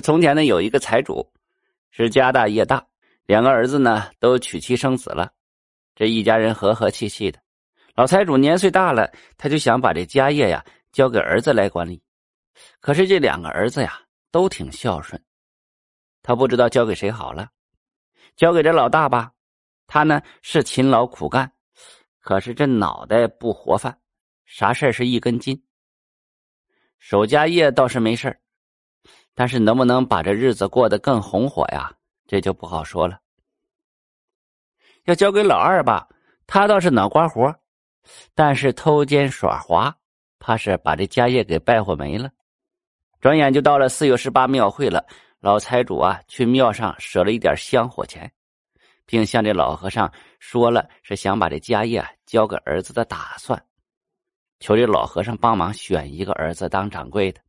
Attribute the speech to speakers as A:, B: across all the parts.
A: 从前呢有一个财主，是家大业大，两个儿子呢都娶妻生子了，这一家人和和气气的。老财主年岁大了，他就想把这家业呀交给儿子来管理。可是这两个儿子呀都挺孝顺，他不知道交给谁好了。交给这老大吧，他呢是勤劳苦干，可是这脑袋不活泛，啥事是一根筋。守家业倒是没事儿但是能不能把这日子过得更红火呀？这就不好说了。要交给老二吧，他倒是脑瓜活，但是偷奸耍滑，怕是把这家业给败坏没了。转眼就到了四月十八庙会了。老财主啊，去庙上舍了一点香火钱，并向这老和尚说了是想把这家业交给儿子的打算，求这老和尚帮忙选一个儿子当掌柜的。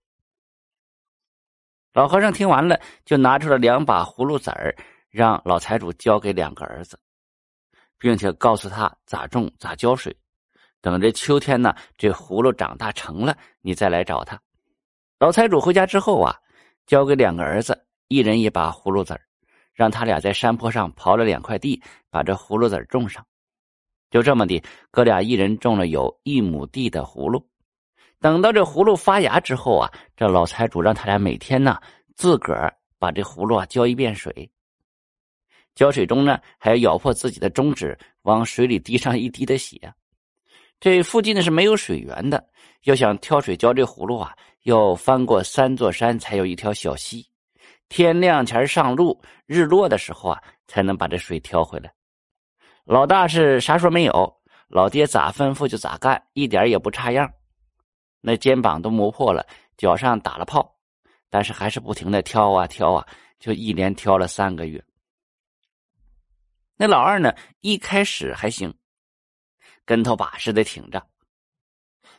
A: 老和尚听完了，就拿出了两把葫芦籽儿，让老财主交给两个儿子，并且告诉他咋种、咋浇水。等这秋天呢，这葫芦长大成了，你再来找他。老财主回家之后啊。交给两个儿子，一人一把葫芦籽儿让他俩在山坡上刨了两块地，把这葫芦籽种上。就这么的，哥俩一人种了有一亩地的葫芦。等到这葫芦发芽之后啊，这老财主让他俩每天呢自个儿把这葫芦啊浇一遍水。浇水中呢，还要咬破自己的中指，往水里滴上一滴的血。这附近呢是没有水源的，要想挑水浇这葫芦啊。要翻过三座山，才有一条小溪。天亮前上路，日落的时候啊，才能把这水挑回来。老大是啥说没有，老爹咋吩咐就咋干，一点也不差样。那肩膀都磨破了，脚上打了泡，但是还是不停的挑啊挑啊，就一连挑了三个月。那老二呢，一开始还行，跟头把式的挺着，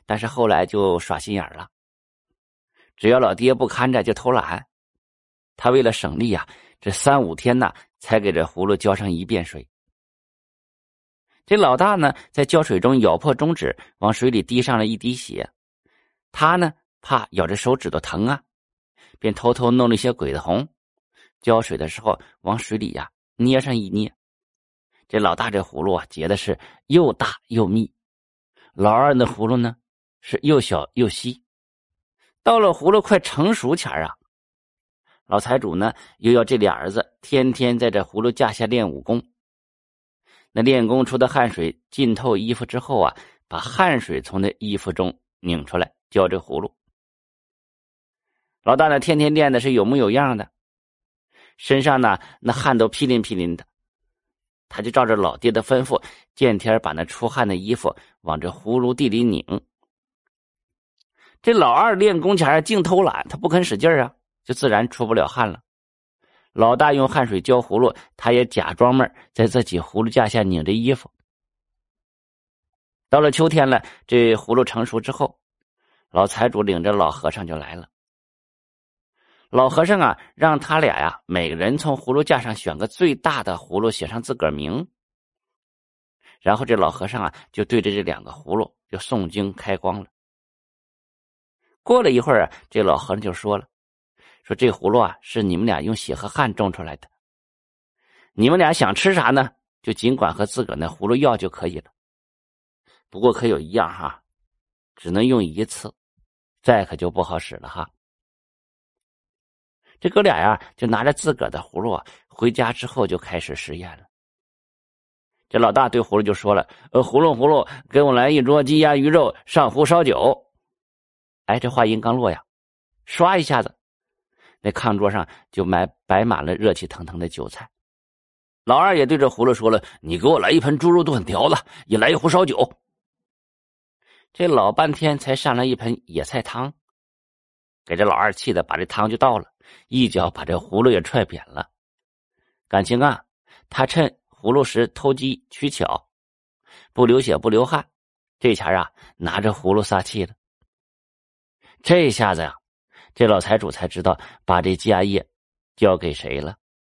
A: 但是后来就耍心眼了。只要老爹不看着，就偷懒。他为了省力啊，这三五天呢，才给这葫芦浇上一遍水。这老大呢，在浇水中咬破中指，往水里滴上了一滴血。他呢，怕咬着手指头疼啊，便偷偷弄了一些鬼子红，浇水的时候往水里呀捏上一捏。这老大这葫芦啊，结的是又大又密；老二那葫芦呢，是又小又细。到了葫芦快成熟前啊，老财主呢又要这俩儿子天天在这葫芦架下练武功。那练功出的汗水浸透衣服之后啊，把汗水从那衣服中拧出来浇这葫芦。老大呢天天练的是有模有样的，身上呢那汗都噼淋噼淋的，他就照着老爹的吩咐，见天把那出汗的衣服往这葫芦地里拧。这老二练功前净偷懒，他不肯使劲啊，就自然出不了汗了。老大用汗水浇葫芦，他也假装闷在自己葫芦架下拧着衣服。到了秋天了，这葫芦成熟之后，老财主领着老和尚就来了。老和尚啊，让他俩呀，每个人从葫芦架上选个最大的葫芦，写上自个儿名。然后这老和尚啊，就对着这两个葫芦就诵经开光了。过了一会儿啊，这老和尚就说了：“说这葫芦啊是你们俩用血和汗种出来的，你们俩想吃啥呢，就尽管和自个儿那葫芦要就可以了。不过可有一样哈，只能用一次，再可就不好使了哈。”这哥俩呀，就拿着自个的葫芦，回家之后就开始实验了。这老大对葫芦就说了：“呃，葫芦葫芦，给我来一桌鸡鸭鱼肉，上壶烧酒。”哎，这话音刚落呀，唰一下子，那炕桌上就埋摆满了热气腾腾的酒菜。老二也对着葫芦说了：“你给我来一盆猪肉炖条子，也来一壶烧酒。”这老半天才上来一盆野菜汤，给这老二气的，把这汤就倒了，一脚把这葫芦也踹扁了。感情啊，他趁葫芦时偷机取巧，不流血不流汗，这前啊拿着葫芦撒气了。这下子呀，这老财主才知道把这家业交给谁了。